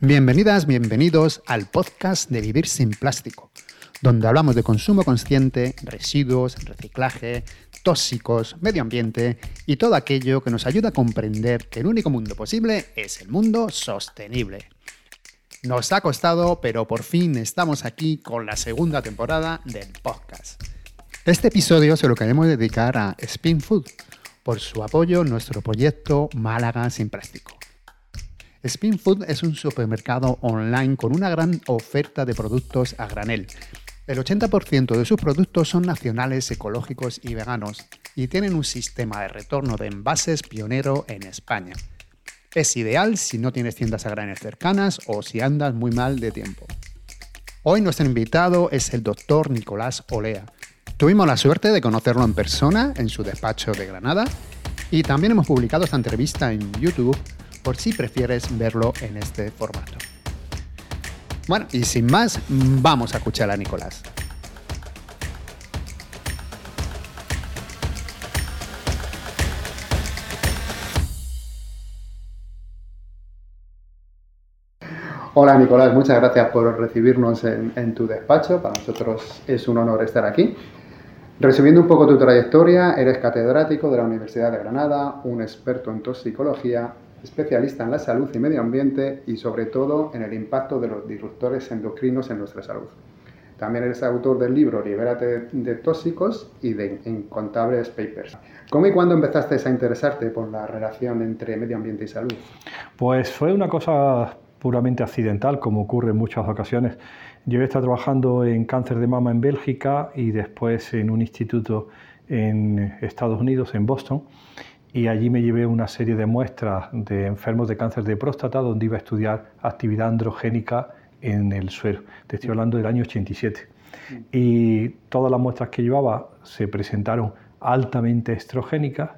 Bienvenidas, bienvenidos al podcast de Vivir sin Plástico, donde hablamos de consumo consciente, residuos, reciclaje, tóxicos, medio ambiente y todo aquello que nos ayuda a comprender que el único mundo posible es el mundo sostenible. Nos ha costado, pero por fin estamos aquí con la segunda temporada del podcast. Este episodio se lo queremos dedicar a Spin Food por su apoyo en nuestro proyecto Málaga sin Plástico. Spin Food es un supermercado online con una gran oferta de productos a granel. El 80% de sus productos son nacionales, ecológicos y veganos y tienen un sistema de retorno de envases pionero en España. Es ideal si no tienes tiendas a granel cercanas o si andas muy mal de tiempo. Hoy nuestro invitado es el doctor Nicolás Olea. Tuvimos la suerte de conocerlo en persona en su despacho de Granada y también hemos publicado esta entrevista en YouTube por si prefieres verlo en este formato. Bueno, y sin más, vamos a escuchar a Nicolás. Hola Nicolás, muchas gracias por recibirnos en, tu despacho. Para nosotros es un honor estar aquí. Resumiendo un poco tu trayectoria, eres catedrático de la Universidad de Granada, un experto en toxicología, especialista en la salud y medio ambiente y sobre todo en el impacto de los disruptores endocrinos en nuestra salud. También eres autor del libro Libérate de tóxicos y de Incontables Papers. ¿Cómo y cuándo empezaste a interesarte por la relación entre medio ambiente y salud? Pues fue una cosa puramente accidental, como ocurre en muchas ocasiones. Yo he estado trabajando en cáncer de mama en Bélgica y después en un instituto en Estados Unidos, en Boston, y allí me llevé una serie de muestras de enfermos de cáncer de próstata donde iba a estudiar actividad androgénica en el suero. Te estoy hablando del año 87. Y todas las muestras que llevaba se presentaron altamente estrogénicas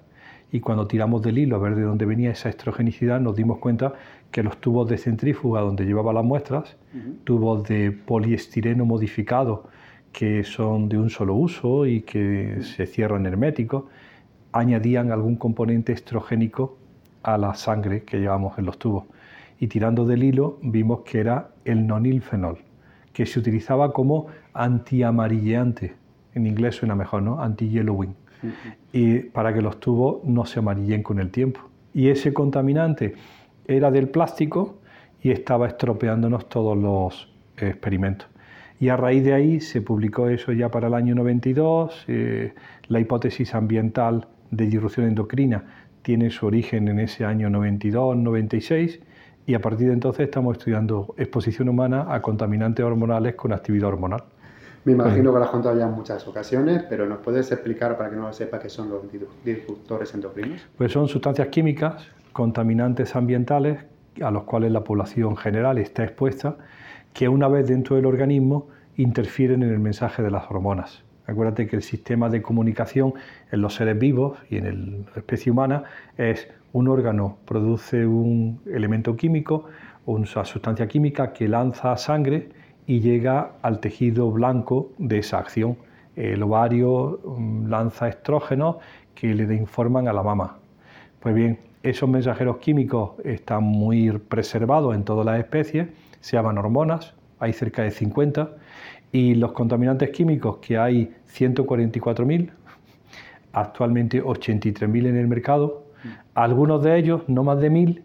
y cuando tiramos del hilo a ver de dónde venía esa estrogenicidad nos dimos cuenta que los tubos de centrífuga donde llevaba las muestras, tubos de poliestireno modificado que son de un solo uso y que se cierran herméticos, añadían algún componente estrogénico a la sangre que llevamos en los tubos. Y tirando del hilo vimos que era el nonilfenol, que se utilizaba como antiamarilleante. En inglés suena mejor, ¿no? Anti-yellowing. Y para que los tubos no se amarillen con el tiempo. Y ese contaminante era del plástico y estaba estropeándonos todos los experimentos. Y a raíz de ahí se publicó eso ya para el año 92, eh, la hipótesis ambiental de disrupción endocrina tiene su origen en ese año 92-96 y a partir de entonces estamos estudiando exposición humana a contaminantes hormonales con actividad hormonal. Me imagino que lo has contado ya en muchas ocasiones, pero ¿nos puedes explicar para que no lo sepa qué son los disruptores endocrinos? Pues son sustancias químicas, contaminantes ambientales, a los cuales la población general está expuesta, que una vez dentro del organismo interfieren en el mensaje de las hormonas. Acuérdate que el sistema de comunicación en los seres vivos y en la especie humana es un órgano produce un elemento químico, una sustancia química que lanza sangre y llega al tejido blanco de esa acción. El ovario mm, lanza estrógenos que le informan a la mama. Pues bien, esos mensajeros químicos están muy preservados en todas las especies, se llaman hormonas, hay cerca de 50, y los contaminantes químicos, que hay 144.000, actualmente 83.000 en el mercado, algunos de ellos, no más de 1.000,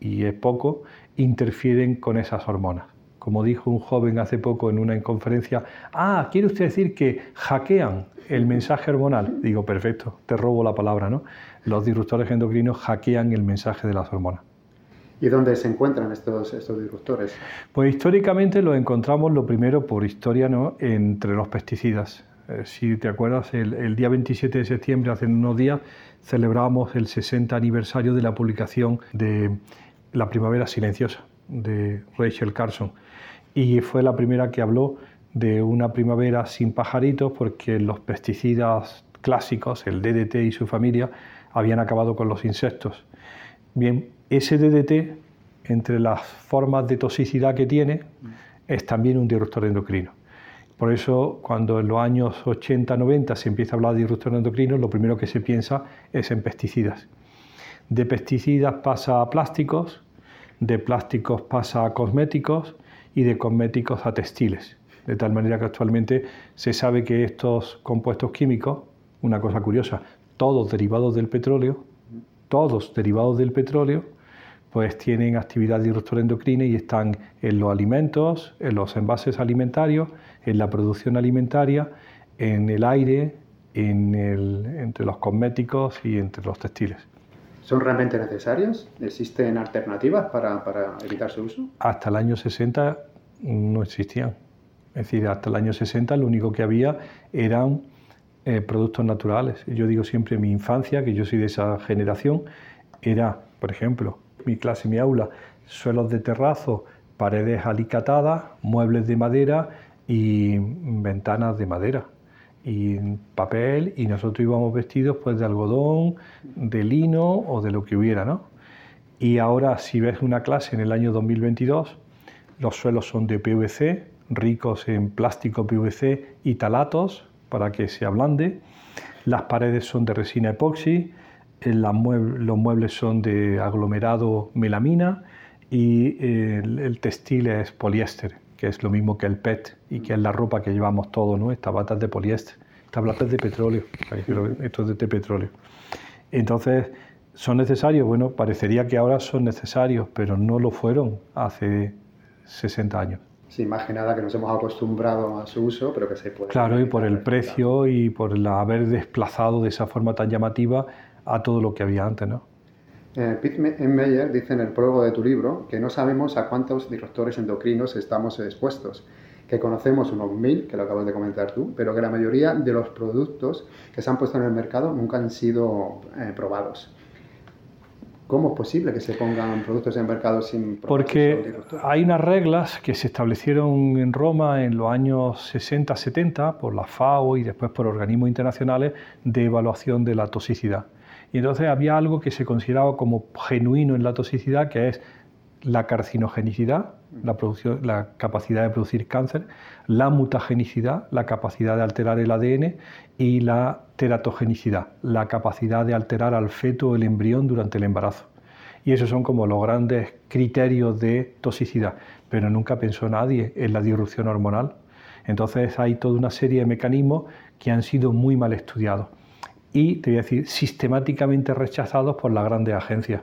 y es poco, interfieren con esas hormonas. Como dijo un joven hace poco en una conferencia, ah, ¿quiere usted decir que hackean el mensaje hormonal? Digo, perfecto, te robo la palabra, ¿no? Los disruptores endocrinos hackean el mensaje de las hormonas. ¿Y dónde se encuentran estos, estos disruptores? Pues históricamente los encontramos, lo primero por historia, ¿no? entre los pesticidas. Eh, si te acuerdas, el, el, día 27 de septiembre, hace unos días, celebramos el 60 aniversario de la publicación de La Primavera Silenciosa, de Rachel Carson. Y fue la primera que habló de una primavera sin pajaritos porque los pesticidas clásicos, el DDT y su familia, habían acabado con los insectos. Bien, ese DDT, entre las formas de toxicidad que tiene, es también un disruptor endocrino. Por eso, cuando en los años 80-90 se empieza a hablar de disruptor endocrino, lo primero que se piensa es en pesticidas. De pesticidas pasa a plásticos, de plásticos pasa a cosméticos y de cosméticos a textiles. De tal manera que actualmente se sabe que estos compuestos químicos, una cosa curiosa, todos derivados del petróleo, todos derivados del petróleo, pues tienen actividad disruptora endocrina y están en los alimentos, en los envases alimentarios, en la producción alimentaria, en el aire, en entre los cosméticos y entre los textiles. ¿Son realmente necesarios? ¿Existen alternativas para, evitar su uso? Hasta el año 60 no existían. Es decir, hasta el año 60 lo único que había eran eh, productos naturales. Yo digo siempre en mi infancia, que yo soy de esa generación, era, por ejemplo, mi clase, mi aula, suelos de terrazo, paredes alicatadas, muebles de madera y ventanas de madera y papel y nosotros íbamos vestidos pues de algodón, de lino o de lo que hubiera, ¿no? Y ahora si ves una clase en el año 2022, los suelos son de PVC, ricos en plástico PVC y talatos para que se ablande, las paredes son de resina epoxi, los muebles son de aglomerado melamina y el, textil es poliéster, que es lo mismo que el PET y que es la ropa que llevamos todos, ¿no? Estas batas de poliéster, estas batas de petróleo, esto es de petróleo. Entonces, ¿son necesarios? Bueno, parecería que ahora son necesarios, pero no lo fueron hace 60 años. Sí, más que nada que nos hemos acostumbrado a su uso, pero que se puede... Claro, y por el precio y por el haber desplazado de esa forma tan llamativa a todo lo que había antes, ¿no? Eh, Pete Meyer dice en el prólogo de tu libro que no sabemos a cuántos disruptores endocrinos estamos expuestos, que conocemos unos mil, que lo acabas de comentar tú, pero que la mayoría de los productos que se han puesto en el mercado nunca han sido eh, probados. ¿Cómo es posible que se pongan productos en el mercado sin Porque hay unas reglas que se establecieron en Roma en los años 60-70 por la FAO y después por organismos internacionales de evaluación de la toxicidad. Y entonces había algo que se consideraba como genuino en la toxicidad, que es la carcinogenicidad, la, capacidad de producir cáncer, la mutagenicidad, la capacidad de alterar el ADN y la teratogenicidad, la capacidad de alterar al feto o el embrión durante el embarazo. Y esos son como los grandes criterios de toxicidad, pero nunca pensó nadie en la disrupción hormonal. Entonces hay toda una serie de mecanismos que han sido muy mal estudiados y, te voy a decir, sistemáticamente rechazados por las grandes agencias.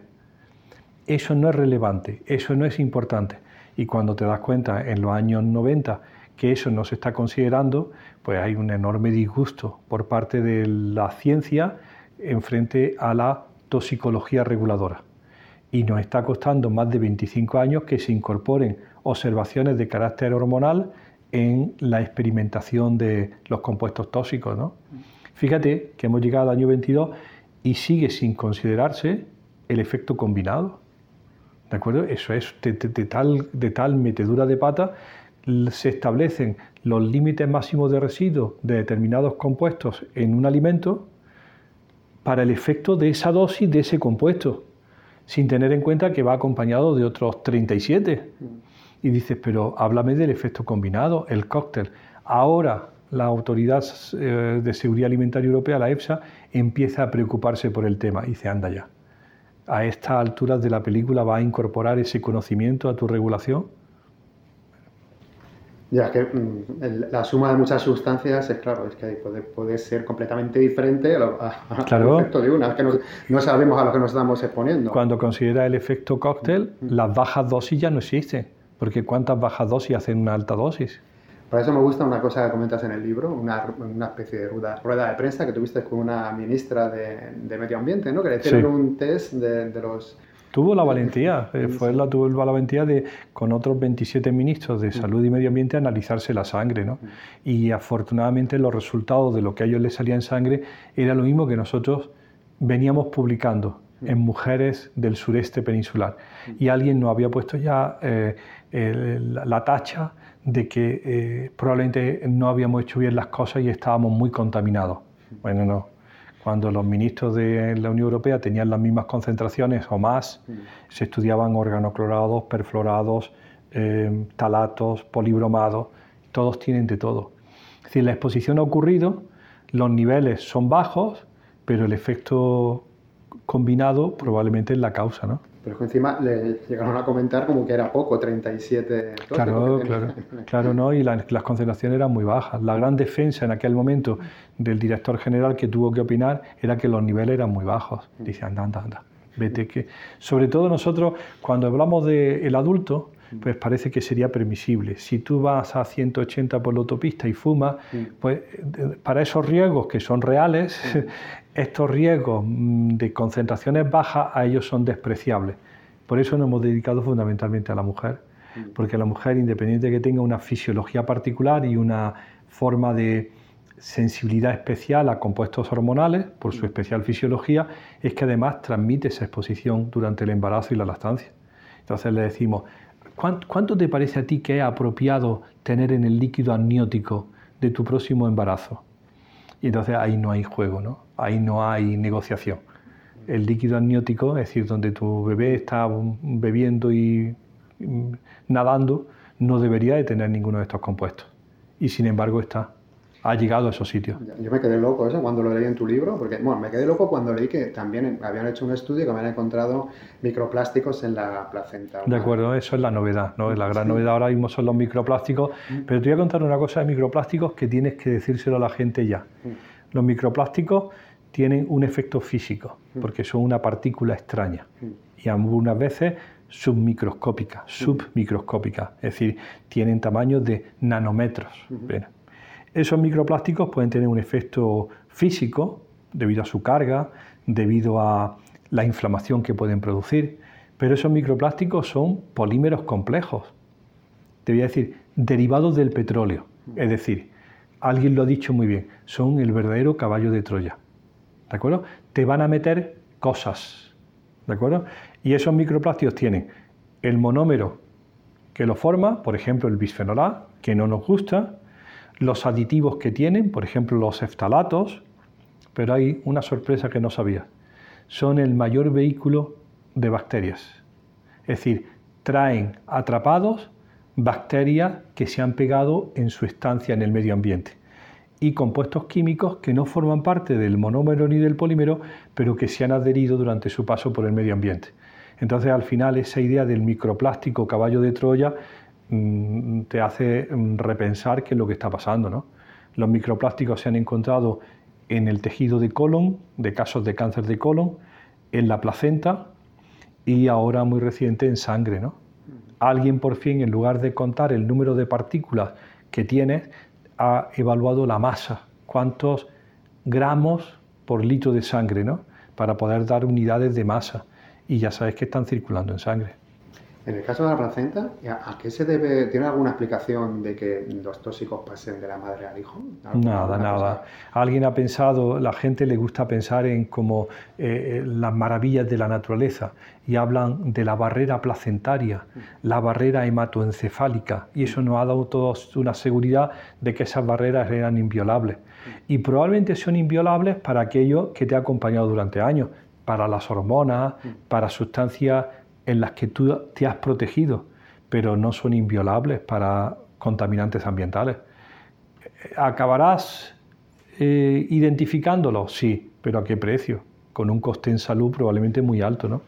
Eso no es relevante, eso no es importante. Y cuando te das cuenta en los años 90 que eso no se está considerando, pues hay un enorme disgusto por parte de la ciencia en frente a la toxicología reguladora. Y nos está costando más de 25 años que se incorporen observaciones de carácter hormonal en la experimentación de los compuestos tóxicos. ¿no? Fíjate que hemos llegado al año 22 y sigue sin considerarse el efecto combinado. ¿De acuerdo? Eso es de, tal, de tal metedura de pata, se establecen los límites máximos de residuos de determinados compuestos en un alimento para el efecto de esa dosis de ese compuesto, sin tener en cuenta que va acompañado de otros 37. Y dices, pero háblame del efecto combinado, el cóctel. Ahora la Autoridad eh, de Seguridad Alimentaria Europea, la EFSA, empieza a preocuparse por el tema y dice, anda ya, a estas alturas de la película va a incorporar ese conocimiento a tu regulación. Ya, que mm, la suma de muchas sustancias es claro, es que puede, puede ser completamente diferente a, claro. efecto de una, es que no, sabemos a lo que nos estamos exponiendo. Cuando considera el efecto cóctel, mm. las bajas dosis ya no existen, porque ¿cuántas bajas dosis hacen una alta dosis? Por eso me gusta una cosa que comentas en el libro, una, una especie de rueda, rueda, de prensa que tuviste con una ministra de, de Medio Ambiente, ¿no? que le hicieron un test de, de, los... Tuvo la valentía, eh, fue la, tuvo la valentía de, con otros 27 ministros de Salud y Medio Ambiente, analizarse la sangre. ¿no? Y afortunadamente los resultados de lo que a ellos les salía en sangre era lo mismo que nosotros veníamos publicando en mujeres del sureste peninsular. Y alguien nos había puesto ya eh, la tacha de que eh, probablemente no habíamos hecho bien las cosas y estábamos muy contaminados. Bueno, no. Cuando los ministros de la Unión Europea tenían las mismas concentraciones o más, se estudiaban organoclorados, perfluorados, eh, talatos, polibromados, todos tienen de todo. Es decir, la exposición ha ocurrido, los niveles son bajos, pero el efecto combinado probablemente es la causa, ¿no? Pero es que encima le llegaron a comentar como que era poco, 37 Claro, claro, claro, ¿no? Y las concentraciones eran muy bajas. La gran defensa en aquel momento del director general que tuvo que opinar era que los niveles eran muy bajos. Dice, anda, anda, anda, vete que... Sobre todo nosotros, cuando hablamos del adulto, pues parece que sería permisible. Si tú vas a 180 por la autopista y fumas, pues para esos riesgos que son reales, estos riesgos mm, de concentraciones bajas a ellos son despreciables. Por eso nos hemos dedicado fundamentalmente a la mujer, mm. porque la mujer, independiente de que tenga una fisiología particular y una forma de sensibilidad especial a compuestos hormonales, por su mm. especial fisiología, es que además transmite esa exposición durante el embarazo y la lactancia. Entonces le decimos, ¿cuánto te parece a ti que es apropiado tener en el líquido amniótico de tu próximo embarazo? Y entonces ahí no hay juego, ¿no? ahí no hay negociación. El líquido amniótico, es decir, donde tu bebé está bebiendo y nadando, no debería de tener ninguno de estos compuestos. Y sin embargo está ha llegado a esos sitios. Yo me quedé loco eso cuando lo leí en tu libro, porque bueno, me quedé loco cuando leí que también habían hecho un estudio que habían encontrado microplásticos en la placenta. De acuerdo, eso es la novedad, ¿no? La gran novedad ahora mismo son los microplásticos, mm. pero te voy a contar una cosa de microplásticos que tienes que decírselo a la gente ya. Mm. Los microplásticos tienen un efecto físico, mm. porque son una partícula extraña y algunas veces submicroscópica, submicroscópica, es decir, tienen tamaños de nanómetros. Esos microplásticos pueden tener un efecto físico debido a su carga, debido a la inflamación que pueden producir, pero esos microplásticos son polímeros complejos, te voy a decir, derivados del petróleo. Es decir, alguien lo ha dicho muy bien, son el verdadero caballo de Troya. ¿De acuerdo? Te van a meter cosas. ¿De acuerdo? Y esos microplásticos tienen el monómero que lo forma, por ejemplo, el bisfenol A, que no nos gusta, los aditivos que tienen, por ejemplo los eftalatos, pero hay una sorpresa que no sabía. Son el mayor vehículo de bacterias. Es decir, traen atrapados bacterias que se han pegado en su estancia en el medio ambiente y compuestos químicos que no forman parte del monómero ni del polímero, pero que se han adherido durante su paso por el medio ambiente. Entonces, al final, esa idea del microplástico caballo de Troya te hace mm, repensar qué es lo que está pasando. ¿no? Los microplásticos se han encontrado en el tejido de colon, de casos de cáncer de colon, en la placenta y ahora muy reciente en sangre. ¿no? Alguien por fin, en lugar de contar el número de partículas que tienes, ha evaluado la masa, cuántos gramos por litro de sangre, ¿no? para poder dar unidades de masa. Y ya sabes que están circulando en sangre. En el caso de la placenta, ¿a qué se debe? ¿Tiene alguna explicación de que los tóxicos pasen de la madre al hijo? Nada, nada. Alguien ha pensado, la gente le gusta pensar en como eh, eh, las maravillas de la naturaleza y hablan de la barrera placentaria, la barrera hematoencefálica, y eso nos ha dado todos una seguridad de que esas barreras eran inviolables. Y probablemente son inviolables para aquello que te ha acompañado durante años, para las hormonas, para sustancias en las que tú te has protegido, pero no son inviolables para contaminantes ambientales. ¿Acabarás eh, identificándolo? Sí, pero ¿a qué precio? Con un coste en salud probablemente muy alto, ¿no?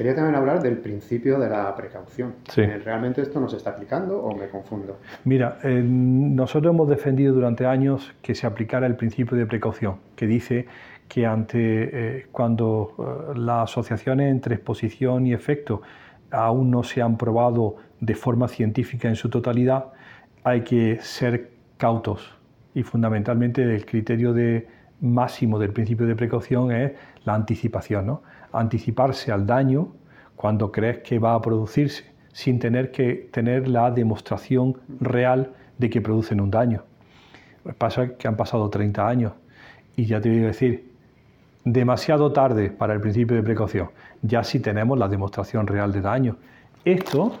Quería también hablar del principio de la precaución. Eh, ¿Realmente esto nos está aplicando o me confundo? Mira, eh, nosotros hemos defendido durante años que se aplicara el principio de precaución, que dice que ante eh, cuando eh, las asociaciones entre exposición y efecto aún no se han probado de forma científica en su totalidad, hay que ser cautos y fundamentalmente el criterio de máximo del principio de precaución es la anticipación, ¿no? anticiparse al daño cuando crees que va a producirse sin tener que tener la demostración real de que producen un daño. Pasa que han pasado 30 años y ya te voy a decir, demasiado tarde para el principio de precaución, ya si tenemos la demostración real de daño. Esto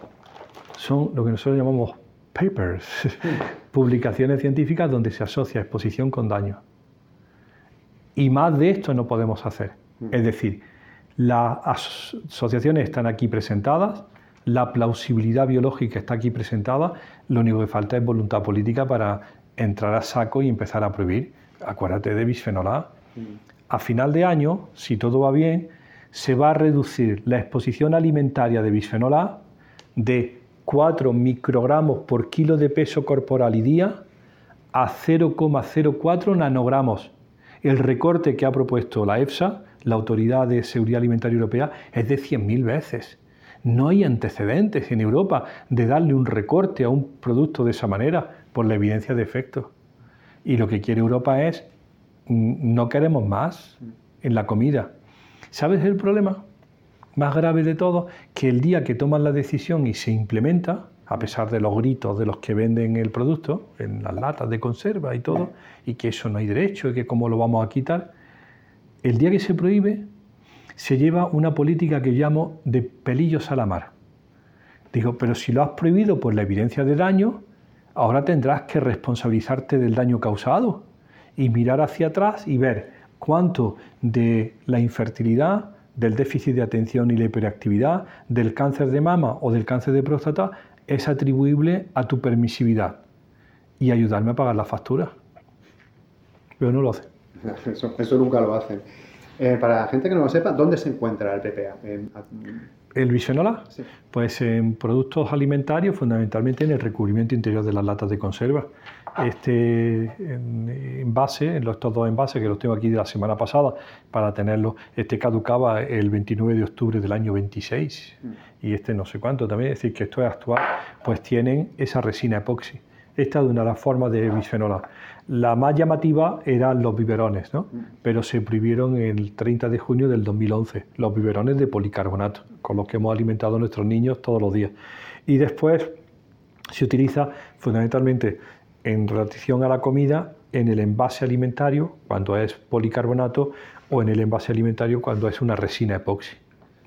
son lo que nosotros llamamos papers, publicaciones científicas donde se asocia exposición con daño. Y más de esto no podemos hacer. Mm. Es decir, las asociaciones están aquí presentadas, la plausibilidad biológica está aquí presentada, lo único que falta es voluntad política para entrar a saco y empezar a prohibir. Acuérdate de bisfenol A. A final de año, si todo va bien, se va a reducir la exposición alimentaria de bisfenol A de 4 microgramos por kilo de peso corporal y día a 0,04 nanogramos. El recorte que ha propuesto la EFSA, la Autoridad de Seguridad Alimentaria Europea, es de 100.000 veces. No hay antecedentes en Europa de darle un recorte a un producto de esa manera por la evidencia de efectos. Y lo que quiere Europa es, no queremos más en la comida. ¿Sabes el problema más grave de todo? Que el día que toman la decisión y se implementa, a pesar de los gritos de los que venden el producto, en las latas de conserva y todo, y que eso no hay derecho y que cómo lo vamos a quitar, el día que se prohíbe, se lleva una política que llamo de pelillos a la mar. Digo, pero si lo has prohibido por la evidencia de daño, ahora tendrás que responsabilizarte del daño causado y mirar hacia atrás y ver cuánto de la infertilidad, del déficit de atención y la hiperactividad, del cáncer de mama o del cáncer de próstata es atribuible a tu permisividad y ayudarme a pagar la factura. Pero no lo hacen. Eso, nunca lo hacen. Eh, para la gente que no lo sepa, ¿dónde se encuentra el PPA? ¿El bisfenol Pues en productos alimentarios, fundamentalmente en el recubrimiento interior de las latas de conserva. Este envase, estos dos envases que los tengo aquí de la semana pasada para tenerlos, este caducaba el 29 de octubre del año 26 mm. y este no sé cuánto también, es decir, que esto es actual, pues tienen esa resina epoxi. Esta de una de las formas de bisfenol La más llamativa eran los biberones, ¿no? pero se prohibieron el 30 de junio del 2011, los biberones de policarbonato, con los que hemos alimentado a nuestros niños todos los días. Y después se utiliza fundamentalmente en relación a la comida en el envase alimentario cuando es policarbonato o en el envase alimentario cuando es una resina epoxi.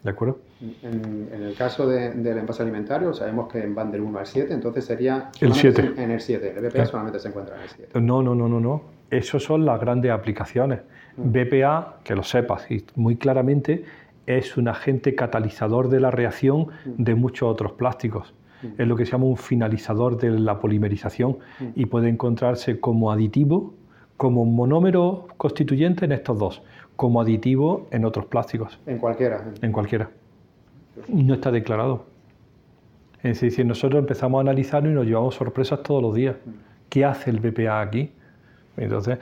¿De acuerdo? En, el caso del envase alimentario, sabemos que van del 1 al 7, entonces sería el 7. En el 7. El BPA solamente se encuentra en el 7. No, no, no, no, no. Esas son las grandes aplicaciones. Mm. BPA, que lo sepas y muy claramente, es un agente catalizador de la reacción mm. de muchos otros plásticos. Es lo que se llama un finalizador de la polimerización y puede encontrarse como aditivo, como monómero constituyente en estos dos como aditivo en otros plásticos. En cualquiera. En cualquiera. No está declarado. Es decir, nosotros empezamos a analizarlo y nos llevamos sorpresas todos los días. ¿Qué hace el BPA aquí? Entonces,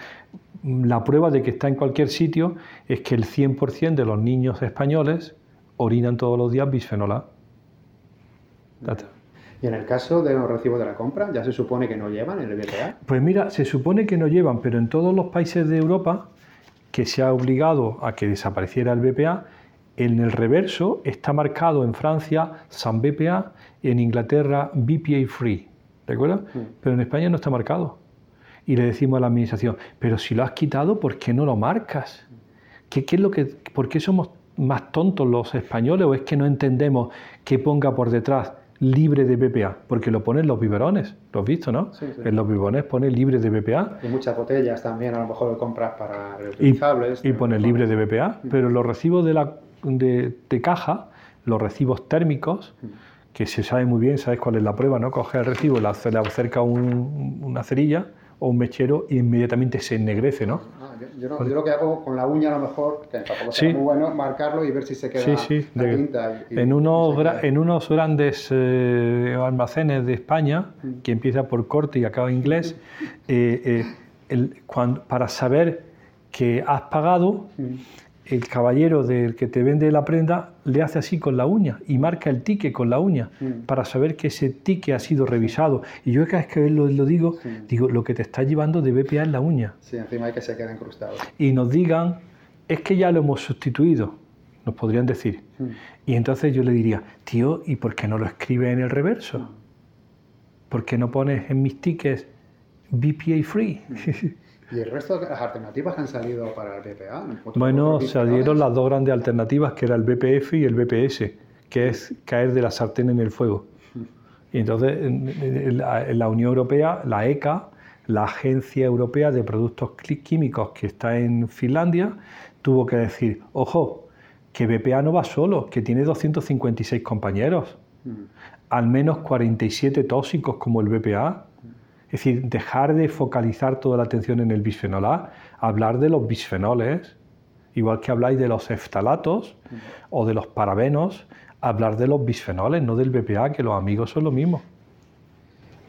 la prueba de que está en cualquier sitio es que el 100% de los niños españoles orinan todos los días bisfenol A. Y en el caso de los recibos de la compra, ¿ya se supone que no llevan el BPA? Pues mira, se supone que no llevan, pero en todos los países de Europa que se ha obligado a que desapareciera el BPA, en el reverso está marcado en Francia San BPA en Inglaterra BPA Free, ¿de acuerdo? Mm. Pero en España no está marcado. Y le decimos a la administración, pero si lo has quitado, ¿por qué no lo marcas? ¿Qué, qué es lo que, ¿Por qué somos más tontos los españoles o es que no entendemos que ponga por detrás libre de BPA, porque lo ponen los biberones, lo has visto, ¿no? En los biberones pone libre de BPA. Y muchas botellas también, a lo mejor lo compras para reutilizables. Y, pone libre de BPA, pero los recibos de, la, de, caja, los recibos térmicos, mm. que se sabe muy bien, sabes cuál es la prueba, ¿no? Coge el recibo, le acerca una cerilla o un mechero y inmediatamente se ennegrece, ¿no? Ah, yo, lo que hago con la uña a lo mejor, que sí. muy bueno, marcarlo y ver si se queda sí, la tinta. en, unos en unos grandes eh, almacenes de España, mm. que empieza por corte y acaba en inglés, eh, eh, el, para saber que has pagado, mm el caballero del que te vende la prenda le hace así con la uña y marca el tique con la uña para saber que ese tique ha sido revisado. Y yo cada vez que lo, lo digo, digo, lo que te está llevando de BPA es la uña. Sí, encima hay que se quede incrustado. Y nos digan, es que ya lo hemos sustituido, nos podrían decir. Y entonces yo le diría, tío, ¿y por qué no lo escribe en el reverso? ¿Por qué no pones en mis tickets BPA free? ¿Y el resto de las alternativas que han salido para el BPA? Bueno, salieron las dos grandes alternativas, que era el BPF y el BPS, que es caer de la sartén en el fuego. Y entonces en la Unión Europea, la ECA, la Agencia Europea de Productos Químicos que está en Finlandia, tuvo que decir, ojo, que BPA no va solo, que tiene 256 compañeros, al menos 47 tóxicos como el BPA. Es decir, dejar de focalizar toda la atención en el bisfenol A, hablar de los bisfenoles Igual que habláis de los eftalatos o de los parabenos, hablar de los bisfenoles, no del BPA, que los amigos son lo mismo.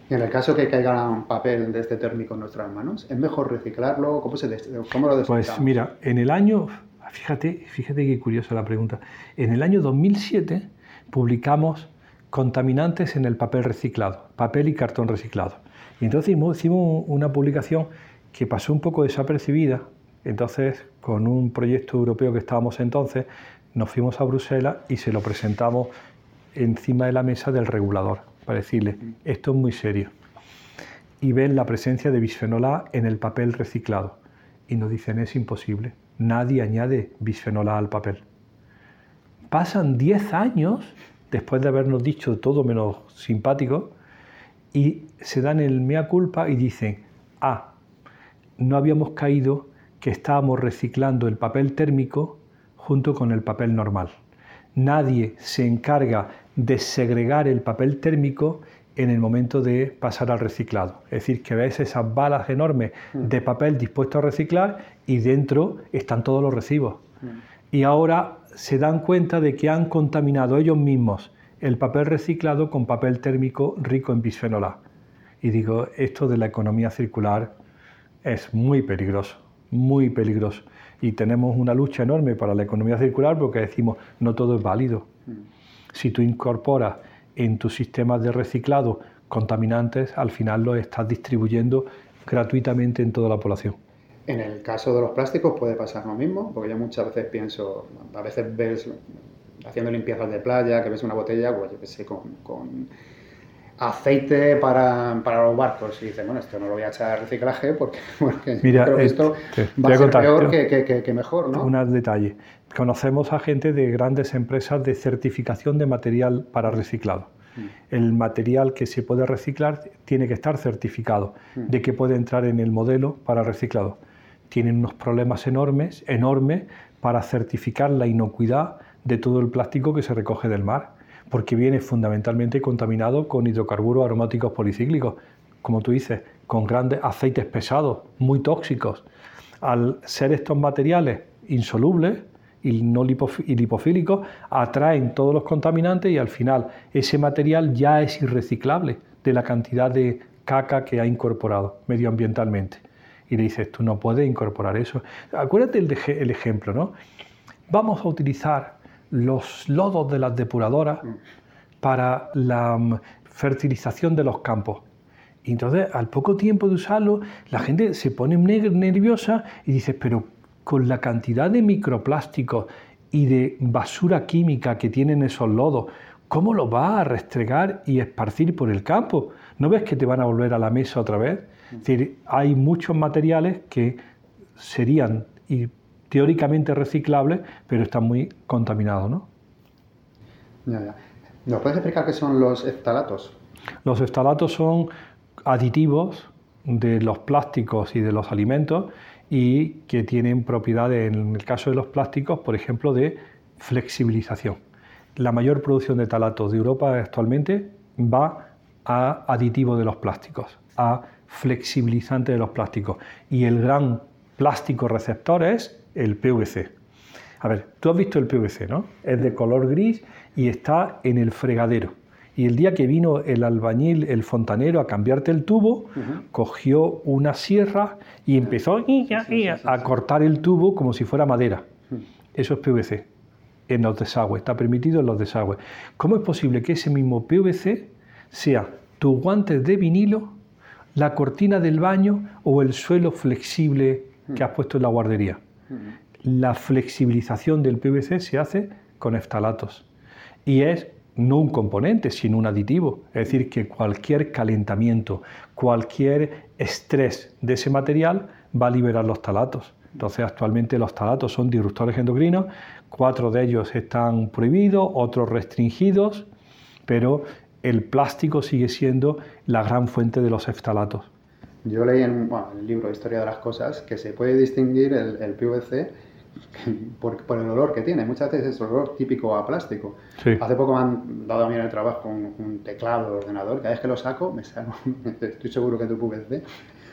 En el caso que caiga un papel de este térmico en nuestras manos, ¿es mejor reciclarlo? ¿Cómo, se cómo lo Pues mira, en el año, fíjate, fíjate qué curiosa la pregunta, en el año 2007 publicamos contaminantes en el papel reciclado, papel y cartón reciclado. Y entonces hicimos una publicación que pasó un poco desapercibida. Entonces, con un proyecto europeo que estábamos entonces, nos fuimos a Bruselas y se lo presentamos encima de la mesa del regulador para decirle, esto es muy serio. Y ven la presencia de bisfenol A en el papel reciclado. Y nos dicen, es imposible. Nadie añade bisfenol A al papel. Pasan 10 años después de habernos dicho todo menos simpático y se dan el mea culpa y dicen, ah, no habíamos caído que estábamos reciclando el papel térmico junto con el papel normal. Nadie se encarga de segregar el papel térmico en el momento de pasar al reciclado. Es decir, que ves esas balas enormes mm. de papel dispuesto a reciclar y dentro están todos los recibos. Mm. Y ahora se dan cuenta de que han contaminado ellos mismos el papel reciclado con papel térmico rico en bisfenol A. Y digo, esto de la economía circular es muy peligroso, muy peligroso. Y tenemos una lucha enorme para la economía circular porque decimos, no todo es válido. Mm. Si tú incorporas en tus sistemas de reciclado contaminantes, al final los estás distribuyendo gratuitamente en toda la población. En el caso de los plásticos puede pasar lo mismo, porque yo muchas veces pienso, a veces ves haciendo limpiezas de playa, que ves una botella, pues yo qué sé, con, aceite para, los barcos y dices, bueno, esto no lo voy a echar a reciclaje porque, creo que esto va a ser peor que, mejor, ¿no? Un detalle. Conocemos a gente de grandes empresas de certificación de material para reciclado. Mm. El material que se puede reciclar tiene que estar certificado mm. de que puede entrar en el modelo para reciclado. Tienen unos problemas enormes, enormes, para certificar la inocuidad de todo el plástico que se recoge del mar, porque viene fundamentalmente contaminado con hidrocarburos aromáticos policíclicos, como tú dices, con grandes aceites pesados, muy tóxicos. Al ser estos materiales insolubles y no lipofílicos, atraen todos los contaminantes y al final ese material ya es irreciclable de la cantidad de caca que ha incorporado medioambientalmente. Y le dices, tú no puedes incorporar eso. Acuérdate el, ejemplo, ¿no? Vamos a utilizar los lodos de las depuradoras para la mm, fertilización de los campos. Y entonces, al poco tiempo de usarlo, la gente se pone nerviosa y dice, pero con la cantidad de microplásticos y de basura química que tienen esos lodos, ¿cómo lo vas a restregar y esparcir por el campo? ¿No ves que te van a volver a la mesa otra vez? Es decir, hay muchos materiales que serían teóricamente reciclables, pero están muy contaminados, ¿no? ¿Nos puedes explicar qué son los eftalatos? Los eftalatos son aditivos de los plásticos y de los alimentos y que tienen propiedades, en el caso de los plásticos, por ejemplo, de flexibilización. La mayor producción de talatos de Europa actualmente va a aditivos de los plásticos, a flexibilizante de los plásticos. Y el gran plástico receptor es el PVC. A ver, tú has visto el PVC, ¿no? Es de color gris y está en el fregadero. Y el día que vino el albañil, el fontanero, a cambiarte el tubo, cogió una sierra y empezó a cortar el tubo como si fuera madera. Eso es PVC en los desagües, está permitido en los desagües. ¿Cómo es posible que ese mismo PVC sea tu guante de vinilo, la cortina del baño o el suelo flexible que has puesto en la guardería? La flexibilización del PVC se hace con eftalatos y es no un componente, sino un aditivo. Es decir, que cualquier calentamiento, cualquier estrés de ese material va a liberar los talatos. Entonces, actualmente los talatos son disruptores endocrinos, cuatro de ellos están prohibidos, otros restringidos, pero el plástico sigue siendo la gran fuente de los eftalatos. Yo leí en, el libro Historia de las Cosas que se puede distinguir el, PVC por, el olor que tiene. Muchas veces es olor típico a plástico. Hace poco me han dado a mí en el trabajo un, teclado de ordenador. Cada vez que lo saco, me estoy seguro que es de PVC,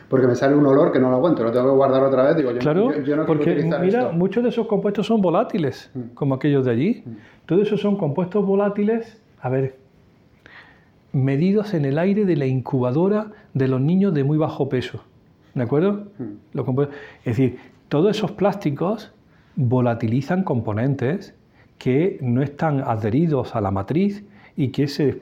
porque me sale un olor que no lo aguanto, lo tengo que guardar otra vez. Digo, yo, claro, yo, no porque mira, muchos de esos compuestos son volátiles, mm. como aquellos de allí. Mm. Todos esos son compuestos volátiles, a ver, medidos en el aire de la incubadora de los niños de muy bajo peso. ¿De acuerdo? Mm. es decir, todos esos plásticos volatilizan componentes que no están adheridos a la matriz y que se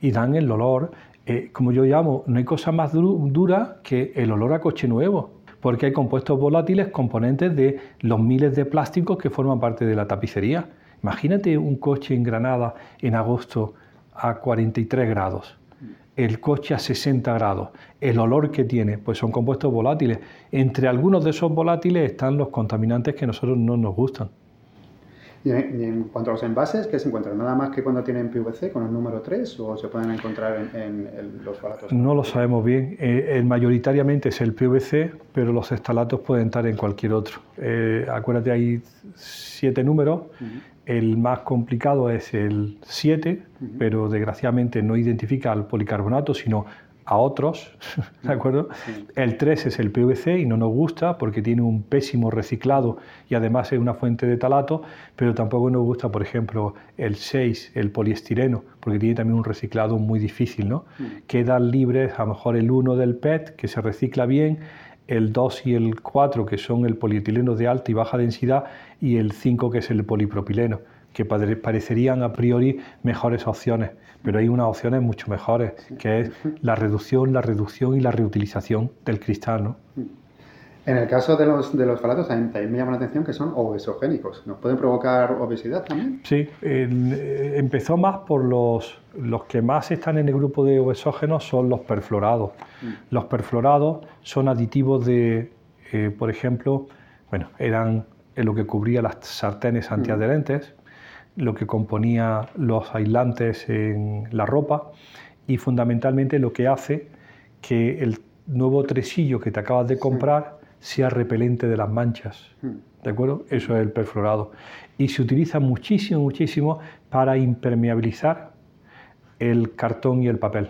y dan el olor eh, como yo llamo, no hay cosa más dura que el olor a coche nuevo, porque hay compuestos volátiles, componentes de los miles de plásticos que forman parte de la tapicería. Imagínate un coche en Granada en agosto a 43 grados, el coche a 60 grados, el olor que tiene, pues son compuestos volátiles. Entre algunos de esos volátiles están los contaminantes que a nosotros no nos gustan. Y en, cuanto a los envases, ¿qué se encuentran? ¿Nada más que cuando tienen PVC con el número 3 o se pueden encontrar en, los estalatos? No lo sabemos bien. Eh, mayoritariamente es el PVC, pero los estalatos pueden estar en cualquier otro. Eh, acuérdate, hay siete números. El más complicado es el 7, pero desgraciadamente no identifica al policarbonato, sino a otros, ¿de acuerdo? El 3 es el PVC y no nos gusta porque tiene un pésimo reciclado y además es una fuente de talato, pero tampoco nos gusta, por ejemplo, el 6, el poliestireno, porque tiene también un reciclado muy difícil, ¿no? Quedan libres a lo mejor el 1 del PET, que se recicla bien, el 2 y el 4, que son el polietileno de alta y baja densidad, y el 5, que es el polipropileno que parecerían a priori mejores opciones, pero hay unas opciones mucho mejores, que es la reducción, la reducción y la reutilización del cristal. En el caso de los, de los falatos también, me llama la atención que son obesogénicos. ¿Nos pueden provocar obesidad también? Sí, eh, empezó más por los, los que más están en el grupo de obesógenos son los perflorados. Mm. Los perflorados son aditivos de, eh, por ejemplo, bueno, eran lo que cubría las sartenes mm. antiadherentes, lo que componía los aislantes en la ropa y fundamentalmente lo que hace que el nuevo tresillo que te acabas de comprar sea repelente de las manchas. Hmm. ¿De acuerdo? Eso es el perflorado. Y se utiliza muchísimo, muchísimo para impermeabilizar el cartón y el papel.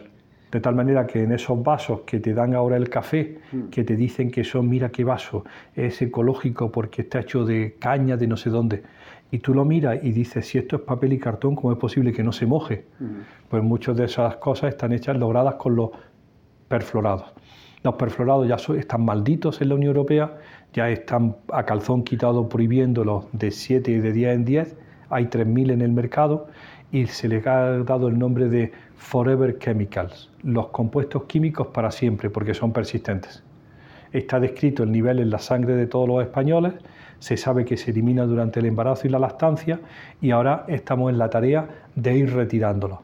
De tal manera que en esos vasos que te dan ahora el café, hmm. que te dicen que son, mira qué vaso, es ecológico porque está hecho de caña de no sé dónde, y tú lo miras y dices, si esto es papel y cartón, ¿cómo es posible que no se moje? Pues muchas de esas cosas están hechas, logradas con los perflorados. Los perflorados ya están malditos en la Unión Europea, ya están a calzón quitado prohibiéndolos de 7 y de 10 en 10, hay 3.000 en el mercado y se les ha dado el nombre de Forever Chemicals, los compuestos químicos para siempre, porque son persistentes. Está descrito el nivel en la sangre de todos los españoles, se sabe que se elimina durante el embarazo y la lactancia y ahora estamos en la tarea de ir retirándolos.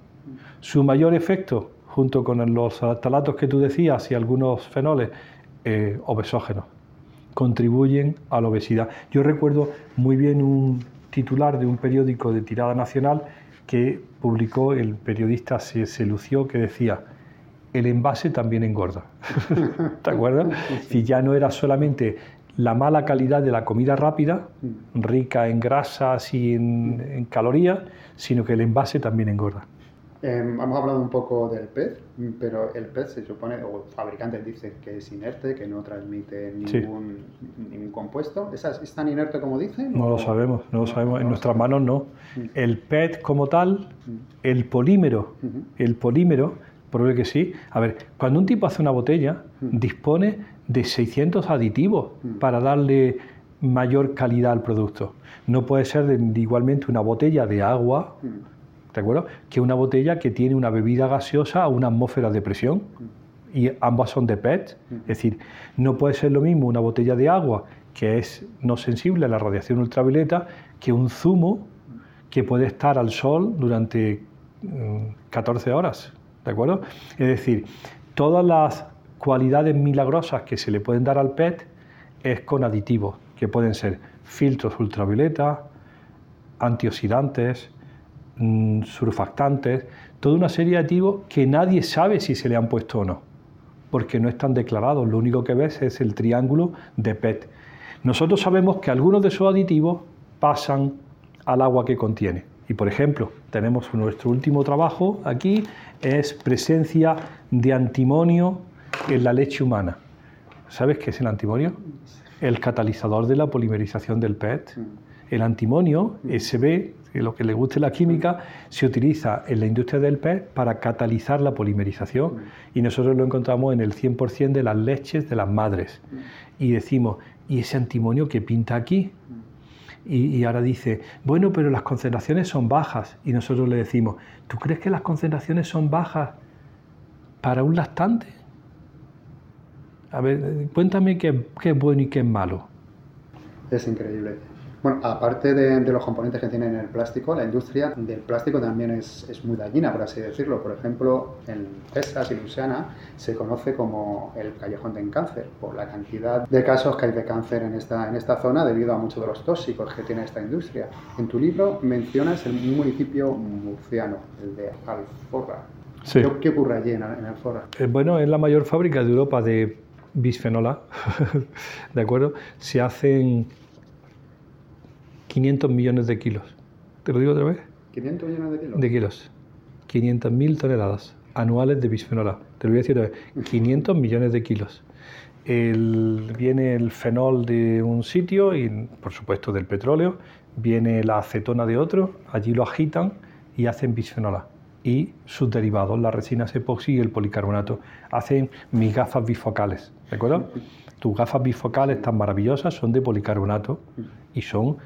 Su mayor efecto, junto con los talatos que tú decías y algunos fenoles, eh, obesógenos, contribuyen a la obesidad. Yo recuerdo muy bien un titular de un periódico de tirada nacional que publicó el periodista se, se lució que decía el envase también engorda. ¿Te acuerdas? Si ya no era solamente la mala calidad de la comida rápida, rica en grasas y en, calorías, sino que el envase también engorda. Eh, hemos hablado un poco del PET, pero el PET se supone, o fabricantes dicen que es inerte, que no transmite ningún, ningún compuesto. ¿Es, tan inerte como dicen? No lo sabemos, no lo sabemos. en nuestras manos no. Mm. El PET como tal, mm. el polímero, el polímero, probable que sí. A ver, cuando un tipo hace una botella, dispone de 600 aditivos mm. para darle mayor calidad al producto. No puede ser igualmente una botella de agua, mm. ¿De acuerdo? Que una botella que tiene una bebida gaseosa a una atmósfera de presión. Mm. Y ambas son de PET. Es decir, no puede ser lo mismo una botella de agua que es no sensible a la radiación ultravioleta que un zumo que puede estar al sol durante 14 horas. ¿De acuerdo? Es decir, todas las cualidades milagrosas que se le pueden dar al PET es con aditivos, que pueden ser filtros ultravioleta, antioxidantes, mm, surfactantes, toda una serie de aditivos que nadie sabe si se le han puesto o no, porque no están declarados, lo único que ves es el triángulo de PET. Nosotros sabemos que algunos de esos aditivos pasan al agua que contiene. Y por ejemplo, tenemos nuestro último trabajo aquí, es presencia de antimonio en la leche humana. ¿Sabes qué es el antimonio? El catalizador de la polimerización del PET. El antimonio, SB, lo que le guste la química, se utiliza en la industria del PET para catalizar la polimerización. Y nosotros lo encontramos en el 100% de las leches de las madres. Y decimos, ¿y ese antimonio que pinta aquí? Y, ahora dice, bueno, pero las concentraciones son bajas. Y nosotros le decimos, ¿tú crees que las concentraciones son bajas para un lactante? A ver, cuéntame qué, qué es bueno y qué es malo. Es increíble. Bueno, aparte de, los componentes que tiene el plástico, la industria del plástico también es, es, muy dañina, por así decirlo. Por ejemplo, en Texas y Luisiana se conoce como el callejón del cáncer, por la cantidad de casos que hay de cáncer en esta, en esta zona debido a muchos de los tóxicos que tiene esta industria. En tu libro mencionas el municipio murciano, el de Alforra. Sí. ¿Qué, ocurre allí en, en Alforra? Eh, bueno, es la mayor fábrica de Europa de bisfenol A, ¿de acuerdo? Se hacen 500 millones de kilos. ¿Te lo digo otra vez? 500 millones de kilos. De kilos. 500.000 toneladas anuales de bisfenol A. Te lo voy a decir otra vez. 500 millones de kilos. viene el fenol de un sitio y, por supuesto, del petróleo. Viene la acetona de otro. Allí lo agitan y hacen bisfenol A. Y sus derivados, las resinas epoxi y el policarbonato. Hacen mis gafas bifocales. ¿De acuerdo? Tus gafas bifocales tan maravillosas son de policarbonato y son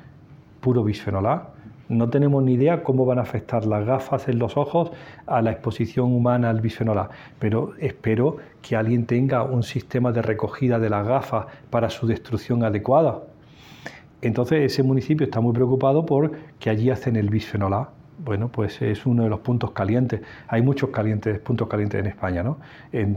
puro bisfenol A. No tenemos ni idea cómo van a afectar las gafas en los ojos a la exposición humana al bisfenol A, pero espero que alguien tenga un sistema de recogida de las gafas para su destrucción adecuada. Entonces ese municipio está muy preocupado por que allí hacen el bisfenol A bueno, pues es uno de los puntos calientes. Hay muchos calientes, puntos calientes en España, ¿no? En,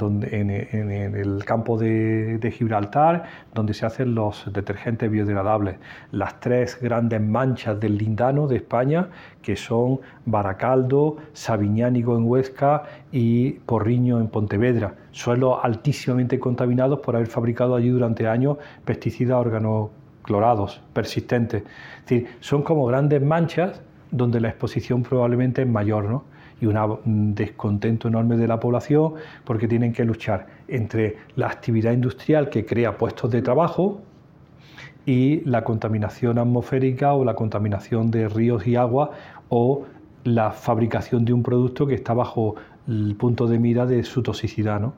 el campo de, Gibraltar, donde se hacen los detergentes biodegradables. Las tres grandes manchas del lindano de España, que son Baracaldo, Sabiñánigo en Huesca y Porriño en Pontevedra. Suelos altísimamente contaminados por haber fabricado allí durante años pesticidas organoclorados persistentes. Es decir, son como grandes manchas donde la exposición probablemente es mayor, ¿no? y un descontento enorme de la población porque tienen que luchar entre la actividad industrial que crea puestos de trabajo y la contaminación atmosférica o la contaminación de ríos y agua o la fabricación de un producto que está bajo el punto de mira de su toxicidad. ¿no?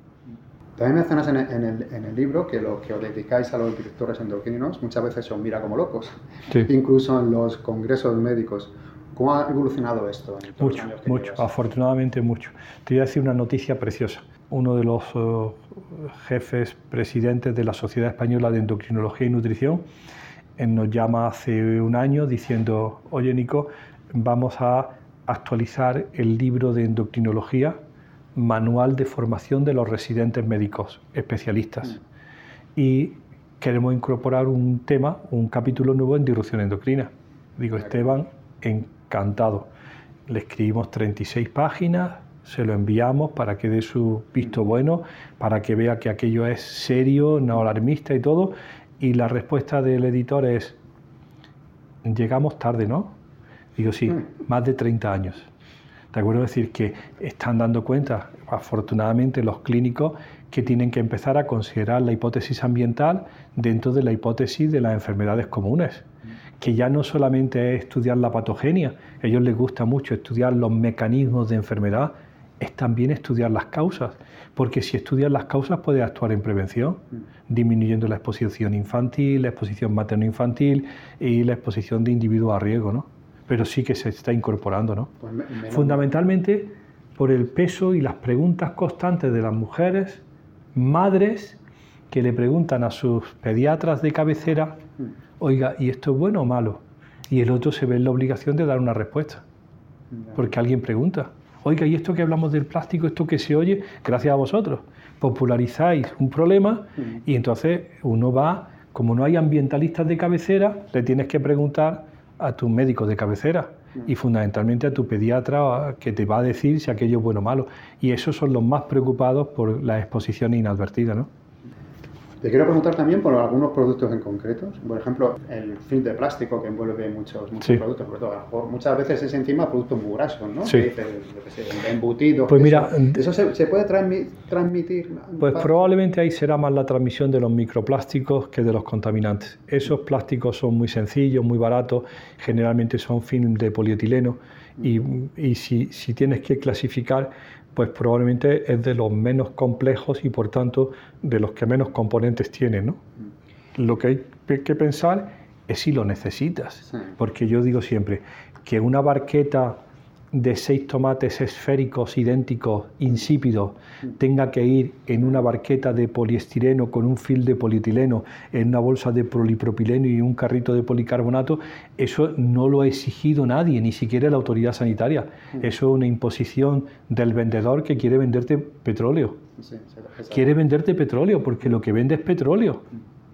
También mencionas en el, en, el, libro que lo que os dedicáis a los directores endocrinos muchas veces se os mira como locos, incluso en los congresos médicos. ¿Cómo ha evolucionado esto? mucho, mucho, afortunadamente mucho. Te voy a decir una noticia preciosa. Uno de los eh, jefes presidentes de la Sociedad Española de Endocrinología y Nutrición eh, nos llama hace un año diciendo, oye Nico, vamos a actualizar el libro de endocrinología, manual de formación de los residentes médicos especialistas. Mm. Y queremos incorporar un tema, un capítulo nuevo en disrupción endocrina. Digo, Esteban, en encantado. Le escribimos 36 páginas, se lo enviamos para que dé su visto bueno, para que vea que aquello es serio, no alarmista y todo. Y la respuesta del editor es, llegamos tarde, ¿no? Digo, sí, mm. más de 30 años. ¿De acuerdo? Es decir, que están dando cuenta, afortunadamente, los clínicos que tienen que empezar a considerar la hipótesis ambiental dentro de la hipótesis de las enfermedades comunes que ya no solamente es estudiar la patogenia, a ellos les gusta mucho estudiar los mecanismos de enfermedad, es también estudiar las causas, porque si estudias las causas puedes actuar en prevención, mm. disminuyendo la exposición infantil, la exposición materno-infantil y la exposición de individuos a riesgo, ¿no? Pero sí que se está incorporando, ¿no? Pues Fundamentalmente por el peso y las preguntas constantes de las mujeres, madres, que le preguntan a sus pediatras de cabecera, mm oiga, ¿y esto es bueno o malo? Y el otro se ve en la obligación de dar una respuesta. Porque alguien pregunta, oiga, ¿y esto que hablamos del plástico, esto que se oye? Gracias a vosotros. Popularizáis un problema y entonces uno va, como no hay ambientalistas de cabecera, le tienes que preguntar a tu médico de cabecera y fundamentalmente a tu pediatra que te va a decir si aquello es bueno o malo. Y esos son los más preocupados por las exposiciones inadvertidas. ¿no? Te quiero preguntar también por algunos productos en concreto. Por ejemplo, el film de plástico que envuelve muchos, muchos productos, sobre todo, muchas veces es encima productos muy grasos, ¿no? Sí. embutidos. Pues mira, ¿eso se, puede transmitir? Pues probablemente ahí será más la transmisión de los microplásticos que de los contaminantes. Esos plásticos son muy sencillos, muy baratos, generalmente son film de polietileno y, y si, si tienes que clasificar pues probablemente es de los menos complejos y por tanto de los que menos componentes tiene. ¿no? Lo que hay que pensar es si lo necesitas, porque yo digo siempre que una barqueta de seis tomates esféricos idénticos, insípidos, tenga que ir en una barqueta de poliestireno con un fil de polietileno, en una bolsa de polipropileno y un carrito de policarbonato, eso no lo ha exigido nadie, ni siquiera la autoridad sanitaria. Mm. Eso es una imposición del vendedor que quiere venderte petróleo. quiere venderte petróleo porque lo que vende es petróleo.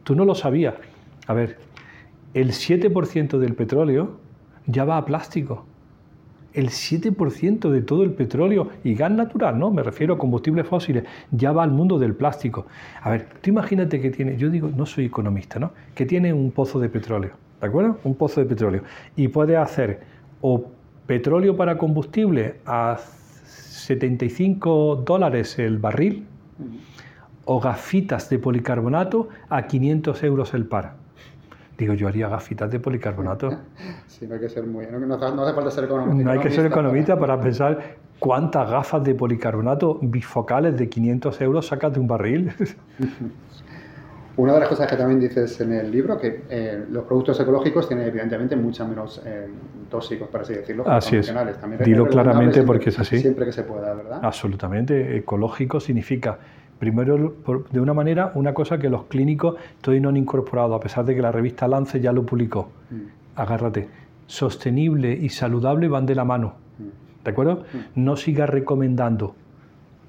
Tú no lo sabías. A ver, el 7% del petróleo ya va a plástico el 7% de todo el petróleo y gas natural, ¿no? Me refiero a combustibles fósiles, ya va al mundo del plástico. A ver, tú imagínate que tiene, yo digo, no soy economista, ¿no? Que tiene un pozo de petróleo, ¿de acuerdo? Un pozo de petróleo. Y puede hacer o petróleo para combustible a 75 dólares el barril o gafitas de policarbonato a 500 euros el par. Digo, yo haría gafitas de policarbonato. Sí, no hay que ser muy. No, hace falta ser economista. No hay que ser economista para pensar cuántas gafas de policarbonato bifocales de 500 euros sacas de un barril. Una de las cosas que también dices en el libro, que eh, los productos ecológicos tienen evidentemente mucho menos eh, tóxicos, por así decirlo, que así Es. Dilo claramente porque es así. Siempre que se pueda, ¿verdad? Absolutamente. Ecológico significa Primero, de una manera, una cosa que los clínicos todavía no han incorporado, a pesar de que la revista Lance ya lo publicó. Mm. Agárrate. Sostenible y saludable van de la mano. Mm. ¿De acuerdo? Mm. No sigas recomendando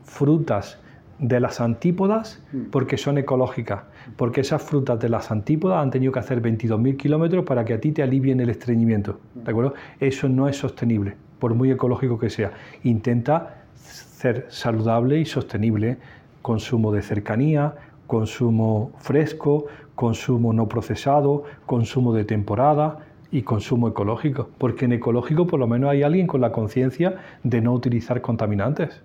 frutas de las antípodas porque son ecológicas, porque esas frutas de las antípodas han tenido que hacer 22.000 kilómetros para que a ti te alivien el estreñimiento. ¿De acuerdo? Eso no es sostenible, por muy ecológico que sea. Intenta ser saludable y sostenible consumo de cercanía, consumo fresco, consumo no procesado, consumo de temporada y consumo ecológico, porque en ecológico por lo menos hay alguien con la conciencia de no utilizar contaminantes.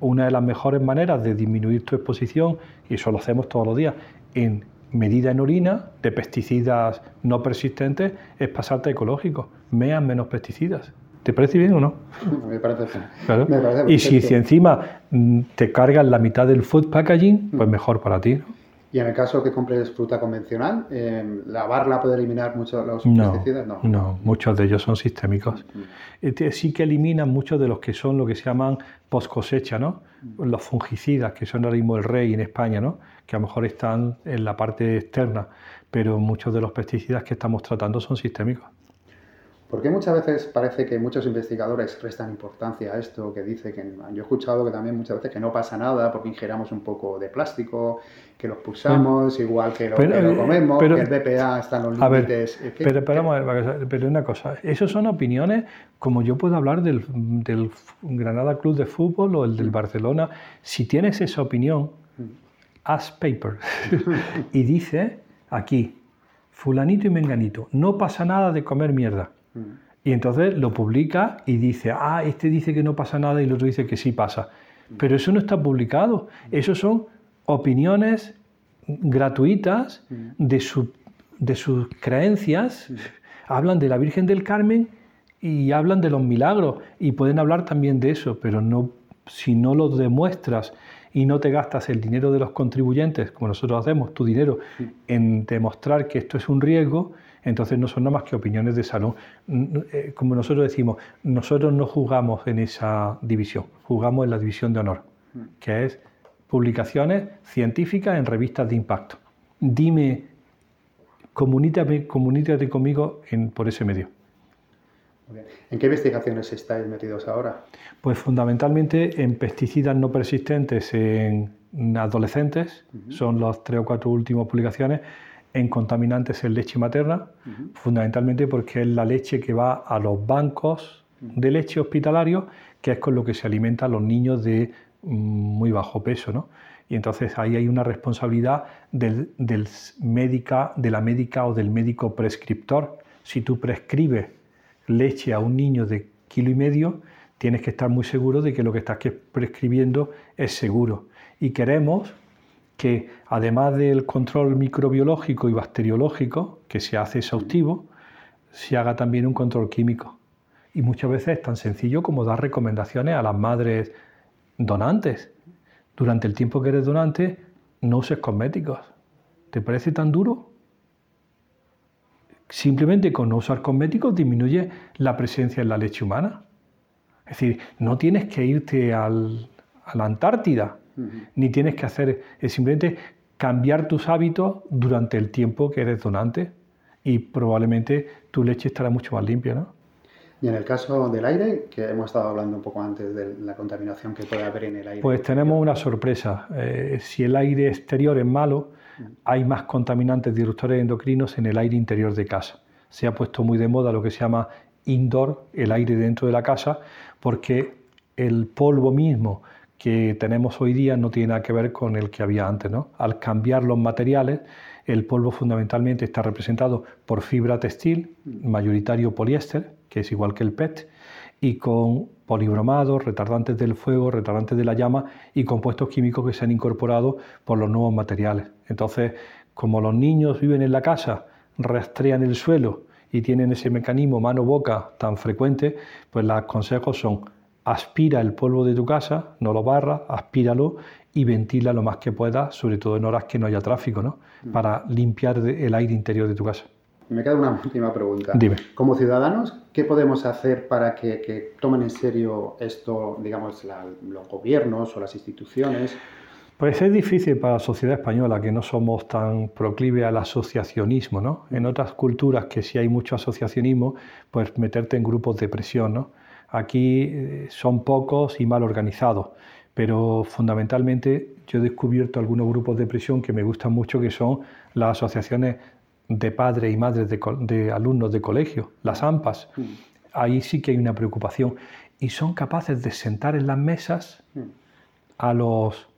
Una de las mejores maneras de disminuir tu exposición, y eso lo hacemos todos los días, en medida en orina de pesticidas no persistentes, es pasarte ecológico. Mean menos pesticidas. ¿Te parece bien o no? Me parece bien. y si, encima mm, te cargas la mitad del food packaging, pues mm. mejor para ti. Y en el caso que compres fruta convencional, eh, ¿lavarla puede eliminar muchos los pesticidas? No. no, muchos de ellos son sistémicos. Mm. Eh, sí que eliminan muchos de los que son lo que se llaman post cosecha, ¿no? Los fungicidas, que son ahora mismo el rey en España, ¿no? Que a lo mejor están en la parte externa, pero muchos de los pesticidas que estamos tratando son sistémicos. Porque muchas veces parece que muchos investigadores prestan importancia a esto, que dice que yo he escuchado que también muchas veces que no pasa nada porque ingeramos un poco de plástico, que los pulsamos, igual que lo, eh, comemos, que el BPA está en los límites. pero, pero, pero, una cosa, esos son opiniones como yo puedo hablar del, del, Granada Club de Fútbol o el del Barcelona. Si tienes esa opinión, mm. haz paper y dice aquí, fulanito y menganito, no pasa nada de comer mierda. Mm. Y entonces lo publica y dice, ah, este dice que no pasa nada y el otro dice que sí pasa. Mm. Pero eso no está publicado. Eso son opiniones gratuitas mm. de, su, de sus creencias. Hablan de la Virgen del Carmen y hablan de los milagros y pueden hablar también de eso, pero no, si no lo demuestras y no te gastas el dinero de los contribuyentes, como nosotros hacemos, tu dinero, en demostrar que esto es un riesgo, entonces no son nada más que opiniones de salón. Eh, como nosotros decimos, nosotros no jugamos en esa división, jugamos en la división de honor, que es publicaciones científicas en revistas de impacto. Dime, comunícate, comunícate conmigo en, por ese medio. ¿En qué investigaciones estáis metidos ahora? Pues fundamentalmente en pesticidas no persistentes en adolescentes, son las tres o cuatro últimas publicaciones, en contaminantes en leche materna, fundamentalmente porque es la leche que va a los bancos de leche hospitalarios, que es con lo que se alimentan los niños de mm, muy bajo peso. ¿no? Y entonces ahí hay una responsabilidad del, médica, de la médica o del médico prescriptor. Si tú prescribes leche a un niño de kilo y medio, tienes que estar muy seguro de que lo que estás prescribiendo es seguro. Y queremos que además del control microbiológico y bacteriológico, que se hace exhaustivo, se haga también un control químico. Y muchas veces es tan sencillo como dar recomendaciones a las madres donantes. Durante el tiempo que eres donante, no uses cosméticos. ¿Te parece tan duro? Simplemente con no usar cosméticos disminuye la presencia en la leche humana. Es decir, no tienes que irte a la Antártida, ni tienes que hacer, es simplemente cambiar tus hábitos durante el tiempo que eres donante y probablemente tu leche estará mucho más limpia, ¿no? Y en el caso del aire, que hemos estado hablando un poco antes de la contaminación que puede haber en el aire. Pues tenemos una sorpresa. Eh, si el aire exterior es malo, hay más contaminantes disruptores endocrinos en el aire interior de casa. Se ha puesto muy de moda lo que se llama indoor, el aire dentro de la casa, porque el polvo mismo que tenemos hoy día no tiene nada que ver con el que había antes. ¿no? Al cambiar los materiales, el polvo fundamentalmente está representado por fibra textil, mayoritario poliéster, que es igual que el PET, y con polibromados, retardantes del fuego, retardantes de la llama y compuestos químicos que se han incorporado por los nuevos materiales. Entonces, como los niños viven en la casa, rastrean el suelo y tienen ese mecanismo mano-boca tan frecuente, pues los consejos son aspira el polvo de tu casa, no lo barra, aspíralo y ventila lo más que puedas, sobre todo en horas que no haya tráfico, ¿no? Mm. para limpiar el aire interior de tu casa. Me queda una última pregunta. Dime. Como ciudadanos, ¿qué podemos hacer para que, tomen en serio esto, digamos, los gobiernos o las instituciones? Pues es difícil para la sociedad española, que no somos tan proclive al asociacionismo, ¿no? En otras culturas que sí hay mucho asociacionismo, pues meterte en grupos de presión, ¿no? Aquí eh, son pocos y mal organizados pero fundamentalmente yo he descubierto algunos grupos de presión que me gustan mucho, que son las asociaciones de padres y madres de, alumnos de colegio, las AMPAs. Mm. Ahí sí que hay una preocupación. Y son capaces de sentar en las mesas mm. a los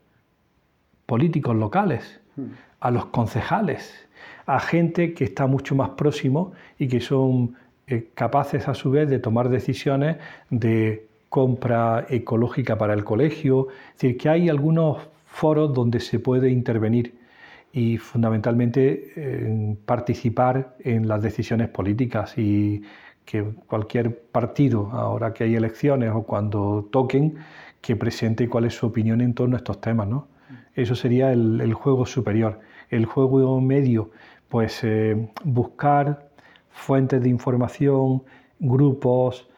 políticos locales, mm. a los concejales, a gente que está mucho más próximo y que son eh, capaces a su vez de tomar decisiones de compra ecológica para el colegio. Es decir, que hay algunos foros donde se puede intervenir y fundamentalmente participar en las decisiones políticas y que cualquier partido, ahora que hay elecciones o cuando toquen, que presente cuál es su opinión en torno a estos temas. ¿no? Eso sería el, juego superior. El juego medio, pues eh, buscar fuentes de información, grupos,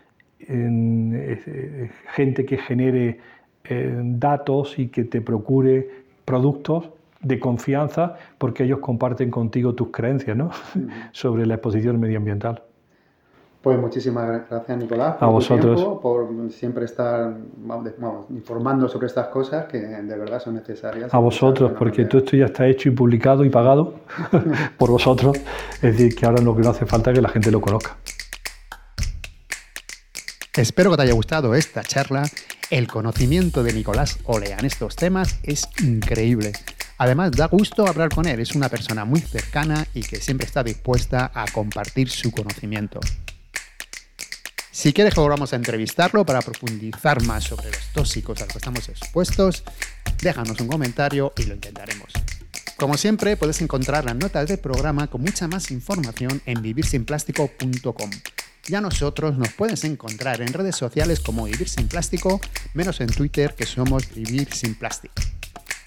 eh, gente que genere eh, datos y que te procure productos de confianza porque ellos comparten contigo tus creencias ¿no? sobre la exposición medioambiental. Pues muchísimas gracias, Nicolás, por a vosotros. por siempre estar informando sobre estas cosas que de verdad son necesarias. A vosotros, porque todo esto ya está hecho y publicado y pagado por vosotros. Es decir, que ahora lo que no hace falta es que la gente lo conozca. Espero que te haya gustado esta charla. El conocimiento de Nicolás Olea en estos temas es increíble. Además, da gusto hablar con él. Es una persona muy cercana y que siempre está dispuesta a compartir su conocimiento. Si quieres volvamos a entrevistarlo para profundizar más sobre los tóxicos a los que estamos expuestos, déjanos un comentario y lo intentaremos. Como siempre, puedes encontrar las notas del programa con mucha más información en vivirsinplástico.com. Ya nosotros nos puedes encontrar en redes sociales como Vivir Sin Plástico, menos en Twitter que somos Vivir Sin Plástico.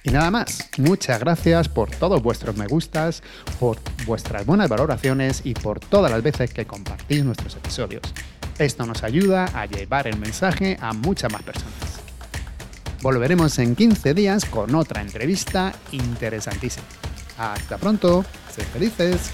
Y nada más, muchas gracias por todos vuestros me gustas, por vuestras buenas valoraciones y por todas las veces que compartís nuestros episodios. Esto nos ayuda a llevar el mensaje a muchas más personas. Volveremos en 15 días con otra entrevista interesantísima. Hasta pronto, sed felices.